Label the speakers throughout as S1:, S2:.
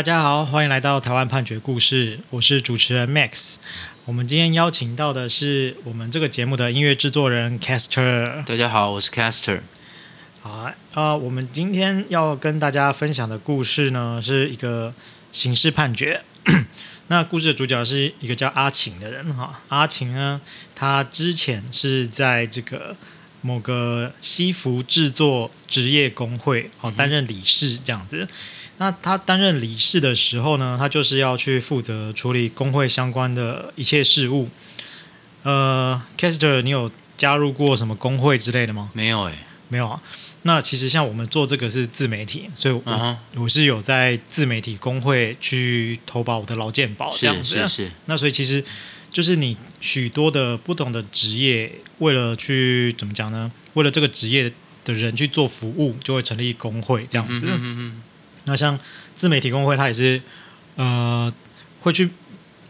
S1: 大家好，欢迎来到台湾判决故事，我是主持人 Max。我们今天邀请到的是我们这个节目的音乐制作人 Caster。
S2: 大家好，我是 Caster。
S1: 好啊，呃，我们今天要跟大家分享的故事呢，是一个刑事判决。那故事的主角是一个叫阿晴的人哈。阿晴呢，他之前是在这个某个西服制作职业工会哦担任理事这样子。那他担任理事的时候呢，他就是要去负责处理工会相关的一切事务。呃，Caster，你有加入过什么工会之类的吗？
S2: 没有诶、欸，
S1: 没有啊。那其实像我们做这个是自媒体，所以我、uh-huh. 我是有在自媒体工会去投保我的劳健保这样子。
S2: 是是是。
S1: 那所以其实就是你许多的不同的职业，为了去怎么讲呢？为了这个职业的人去做服务，就会成立工会这样子。嗯嗯嗯。那像自媒体工会，它也是呃会去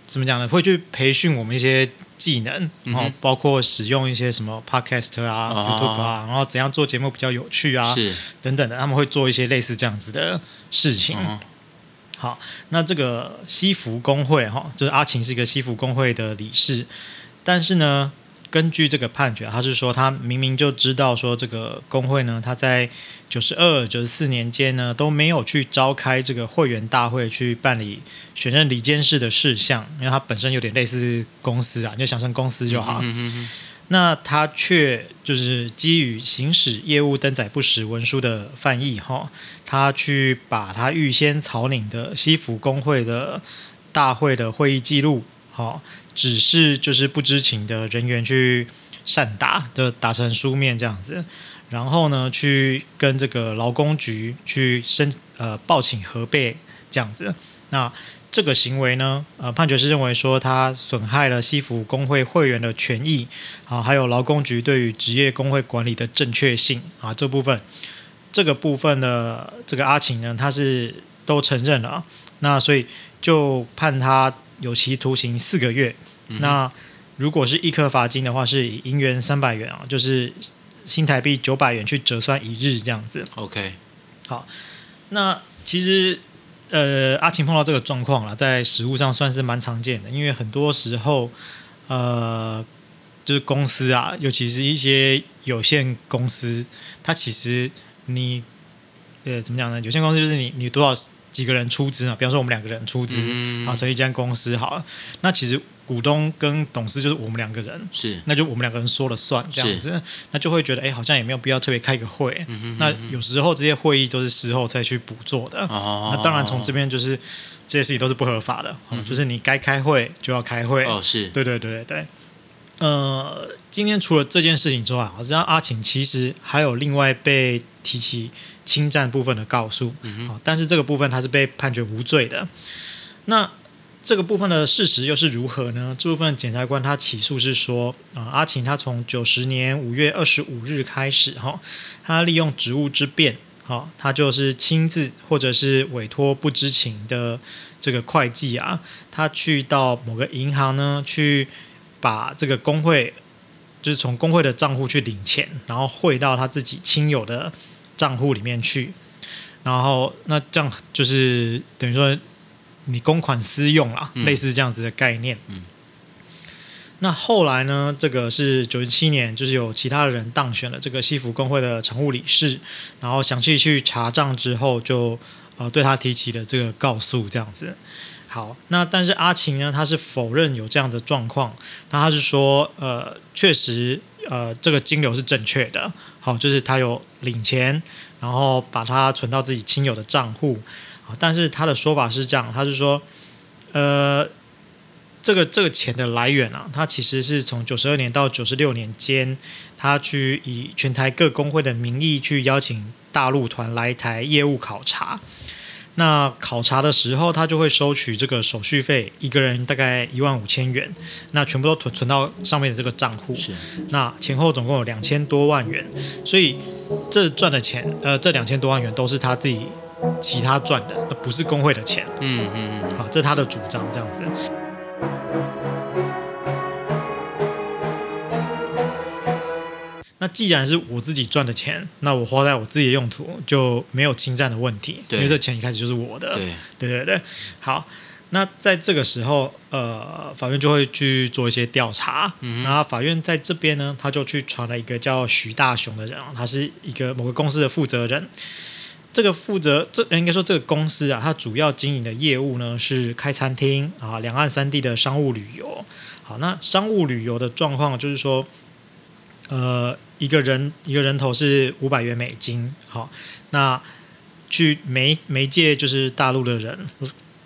S1: 怎么讲呢？会去培训我们一些技能，然后包括使用一些什么 Podcast 啊、哦、YouTube 啊，然后怎样做节目比较有趣啊，是等等的，他们会做一些类似这样子的事情。哦、好，那这个西服工会哈，就是阿晴是一个西服工会的理事，但是呢。根据这个判决，他是说他明明就知道说这个工会呢，他在九十二、九十四年间呢都没有去召开这个会员大会去办理选任理监事的事项，因为他本身有点类似公司啊，你就想成公司就好。嗯哼哼。那他却就是基于行使业务登载不实文书的犯意哈，他去把他预先草拟的西服工会的大会的会议记录。好，只是就是不知情的人员去善打，就打成书面这样子，然后呢，去跟这个劳工局去申呃报请核备这样子。那这个行为呢，呃，判决是认为说他损害了西服工会会员的权益啊，还有劳工局对于职业工会管理的正确性啊，这部分这个部分的这个阿晴呢，他是都承认了，那所以就判他。有期徒刑四个月，嗯。那如果是易科罚金的话，是以银元三百元啊，就是新台币九百元去折算一日这样子。
S2: OK，
S1: 好。那其实呃，阿晴碰到这个状况了，在实物上算是蛮常见的，因为很多时候呃，就是公司啊，尤其是一些有限公司，它其实你呃怎么讲呢？有限公司就是你你多少。几个人出资嘛？比方说我们两个人出资，嗯，好成立一间公司好了。那其实股东跟董事就是我们两个人，是那就我们两个人说了算这样子，那就会觉得哎，好像也没有必要特别开一个会，嗯。那有时候这些会议都是事后再去补做的。哦，那当然从这边就是这些事情都是不合法的，嗯，就是你该开会就要开会。哦，是对对对对对。呃，今天除了这件事情之外，我知道阿晴其实还有另外被提起。侵占部分的告诉，嗯，但是这个部分他是被判决无罪的。那这个部分的事实又是如何呢？这部分检察官他起诉是说，啊，阿晴他从九十年五月二十五日开始，哈，他利用职务之便，哈，他就是亲自或者是委托不知情的这个会计啊，他去到某个银行呢，去把这个工会，就是从工会的账户去领钱，然后汇到他自己亲友的。账户里面去，然后那这样就是等于说你公款私用啦，嗯，类似这样子的概念。嗯。那后来呢？这个是九十七年，就是有其他的人当选了这个西服工会的常务理事，然后详细去查账之后就，就呃对他提起了这个告诉，这样子。好，那但是阿晴呢，他是否认有这样的状况，那他是说呃确实。呃，这个金流是正确的，好，就是他有领钱，然后把它存到自己亲友的账户，啊，但是他的说法是这样，他是说，呃，这个这个钱的来源啊，他其实是从九十二年到九十六年间，他去以全台各工会的名义去邀请大陆团来台业务考察。那考察的时候，他就会收取这个手续费，一个人大概一万五千元，那全部都存存到上面的这个账户。是，那前后总共有两千多万元，所以这赚的钱，呃，这两千多万元都是他自己其他赚的，不是工会的钱。嗯嗯嗯，好，这是他的主张，这样子。那既然是我自己赚的钱，那我花在我自己的用途就没有侵占的问题，
S2: 对
S1: 因为这钱一开始就是我的。
S2: 对
S1: 对对对，好。那在这个时候，呃，法院就会去做一些调查。嗯，然后法院在这边呢，他就去传了一个叫徐大雄的人，他是一个某个公司的负责人。这个负责这应该说这个公司啊，它主要经营的业务呢是开餐厅啊，两岸三地的商务旅游。好，那商务旅游的状况就是说，呃，一个人一个人头是五百元美金。好，那去媒媒介就是大陆的人，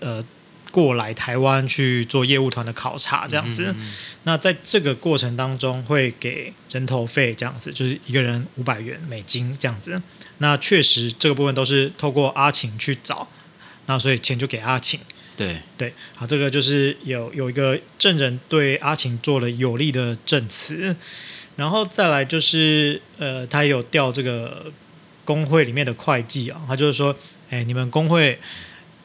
S1: 呃。过来台湾去做业务团的考察，这样子。嗯嗯嗯，那在这个过程当中，会给人头费，这样子，就是一个人五百元美金这样子。那确实这个部分都是透过阿晴去找，那所以钱就给阿晴。
S2: 对
S1: 对，好，这个就是有有一个证人对阿晴做了有力的证词，然后再来就是呃，他有调这个工会里面的会计啊，他就是说，哎，你们工会。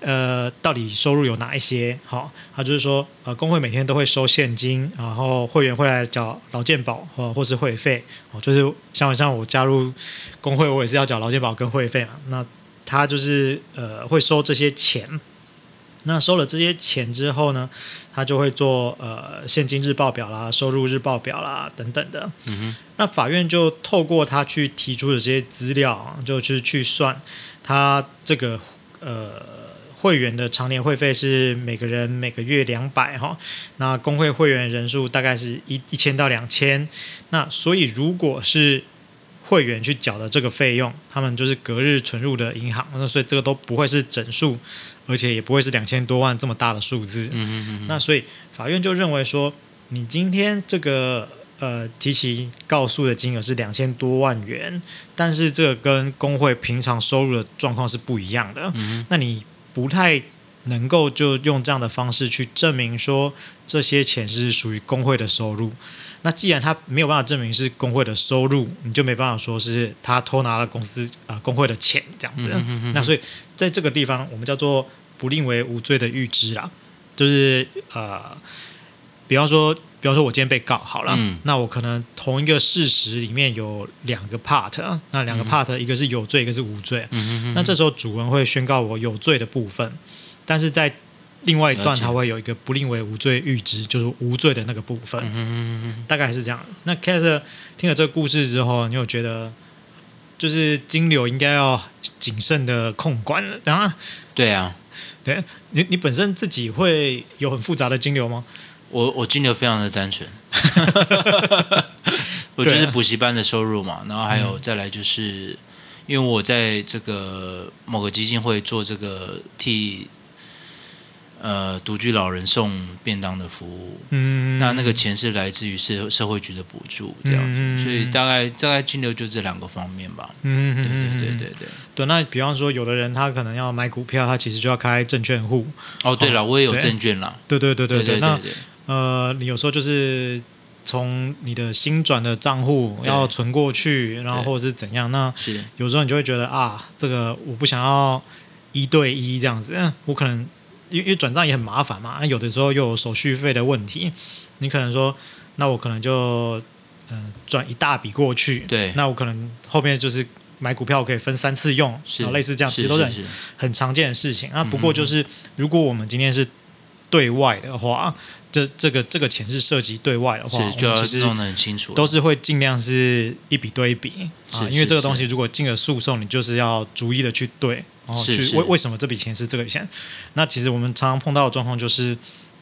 S1: 呃，到底收入有哪一些？好，他就是说，呃，工会每天都会收现金，然后会员会来缴劳健保或或是会费，哦，就是像像我加入工会，我也是要缴劳健保跟会费嘛。那他就是呃会收这些钱，那收了这些钱之后呢，他就会做呃现金日报表啦、收入日报表啦等等的。嗯哼。那法院就透过他去提出的这些资料，就去去算他这个呃。会员的常年会费是每个人每个月两百哈，那工会会员人数大概是一一千到两千，那所以如果是会员去缴的这个费用，他们就是隔日存入的银行，那所以这个都不会是整数，而且也不会是两千多万这么大的数字。嗯嗯嗯。那所以法院就认为说，你今天这个呃提起告诉的金额是两千多万元，但是这个跟工会平常收入的状况是不一样的。嗯。那你。不太能够就用这样的方式去证明说这些钱是属于工会的收入。那既然他没有办法证明是工会的收入，你就没办法说是他偷拿了公司啊、呃、工会的钱这样子。嗯、哼哼哼，那所以在这个地方，我们叫做不令为无罪的预知啦，就是呃，比方说，比方说我今天被告好了，嗯、那我可能同一个事实里面有两个 part，那两个 part 一个是有罪，一个是无罪。嗯、哼哼，那这时候主文会宣告我有罪的部分，但是在另外一段它会有一个不另为无罪预知，就是无罪的那个部分。嗯、哼哼，大概是这样。那 Kate 听了这个故事之后，你有觉得就是金流应该要谨慎的控管了？啊，
S2: 对啊，
S1: 对，你你本身自己会有很复杂的金流吗？
S2: 我我金流非常的单纯，我就是补习班的收入嘛，然后还有再来就是，因为我在这个某个基金会做这个替呃独居老人送便当的服务，嗯，那那个钱是来自于社社会局的补助这样子，所以大概大概金流就这两个方面吧，嗯，对对对对对。
S1: 对。那比方说，有的人他可能要买股票，他其实就要开证券户。
S2: 哦，对了，我也有证券啦，
S1: 对对对对对，那。呃，你有时候就是从你的新转的账户要存过去，然后或者是怎样？那有时候你就会觉得啊，这个我不想要一对一这样子，嗯，我可能因为转账也很麻烦嘛，那有的时候又有手续费的问题，你可能说，那我可能就呃转一大笔过去，
S2: 对，
S1: 那我可能后面就是买股票我可以分三次用，然后类似这样，其实都是很很常见的事情。那不过就是如果我们今天是对外的话。这这个这个钱是涉及对外的话，
S2: 就要弄得很清楚，
S1: 都是会尽量是一笔对一笔。啊，因为这个东西如果进了诉讼，你就是要逐一的去对，然后去为为什么这笔钱是这个钱？那其实我们常常碰到的状况就是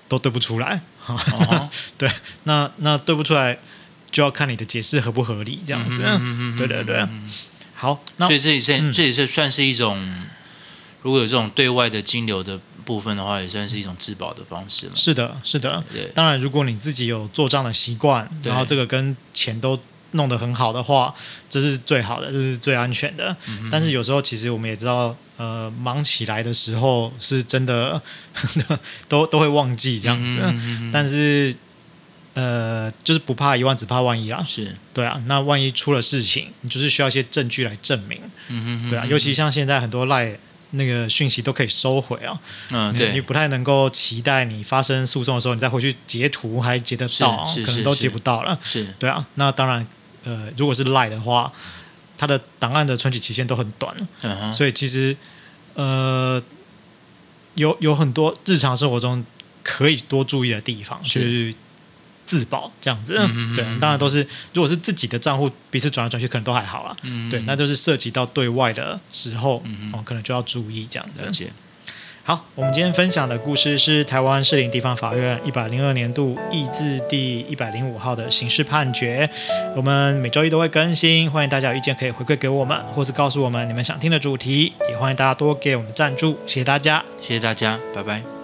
S1: 都对不出来，哦、对，那那对不出来就要看你的解释合不合理，这样子，嗯对对对，好，那
S2: 所以这也是、嗯、这也是算是一种，如果有这种对外的金流的。部分的话也算是一种质保的方式了。是的，
S1: 是的。对，当然，如果你自己有做账的习惯，然后这个跟钱都弄得很好的话，这是最好的，这是最安全的。嗯、但是有时候，其实我们也知道，呃，忙起来的时候是真的 都都会忘记这样子。嗯、哼但是，呃，就是不怕一万，只怕万一啊。
S2: 是
S1: 对啊。那万一出了事情，你就是需要一些证据来证明。嗯哼哼对啊。尤其像现在很多赖。那个讯息都可以收回啊，嗯，对，你不太能够期待你发生诉讼的时候，你再回去截图还截得到，可能都截不到了，
S2: 是，
S1: 对啊。那当然，呃，如果是 Line 的话，它的档案的存取期限都很短，
S2: 嗯，
S1: 所以其实呃，有有很多日常生活中可以多注意的地方，
S2: 是。
S1: 去自保这样子。
S2: 嗯
S1: 对，当然都是如果是自己的账户彼此转来转去，可能都还好啊。
S2: 嗯
S1: 对，那就是涉及到对外的时候，
S2: 嗯
S1: 哦，可能就要注意这样子。好，我们今天分享的故事是台湾士林地方法院一百零二年度易字第一百零五号的刑事判决。我们每周一都会更新，欢迎大家有意见可以回馈给我们，或是告诉我们你们想听的主题，也欢迎大家多给我们赞助，谢谢大家。
S2: 谢谢大家，拜拜。